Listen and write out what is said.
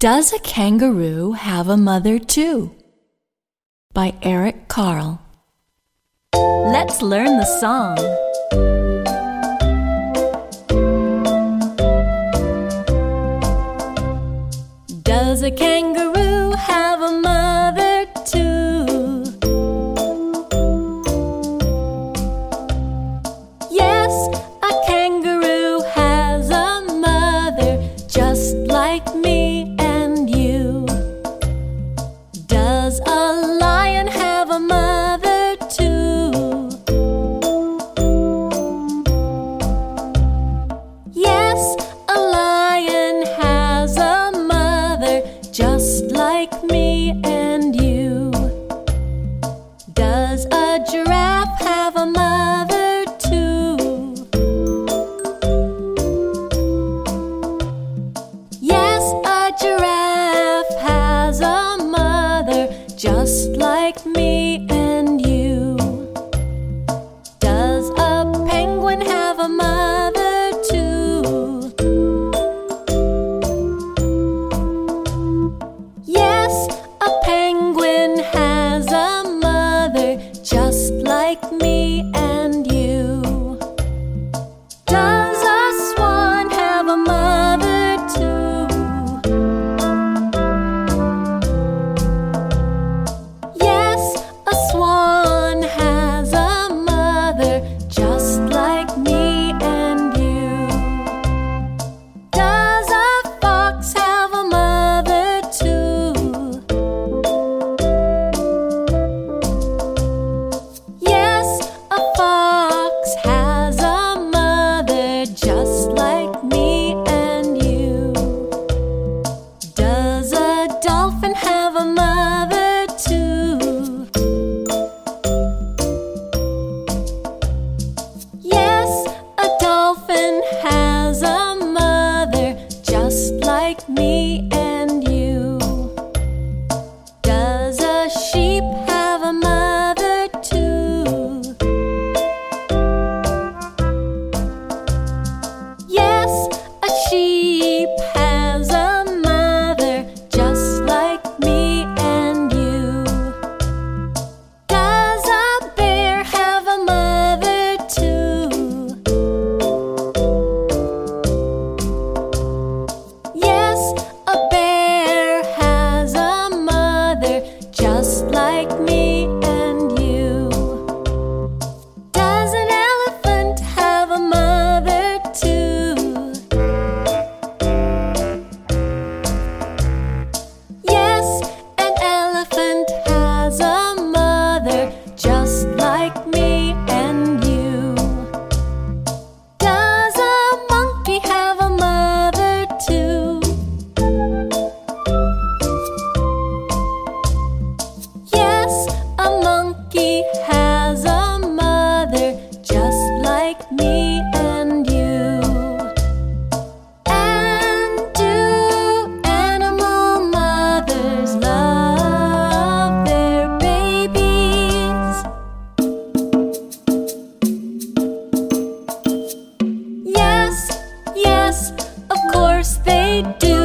Does a Kangaroo Have a Mother Too? by Eric Carle. Let's learn the song. Does a kangaroo have a mother? like me. do.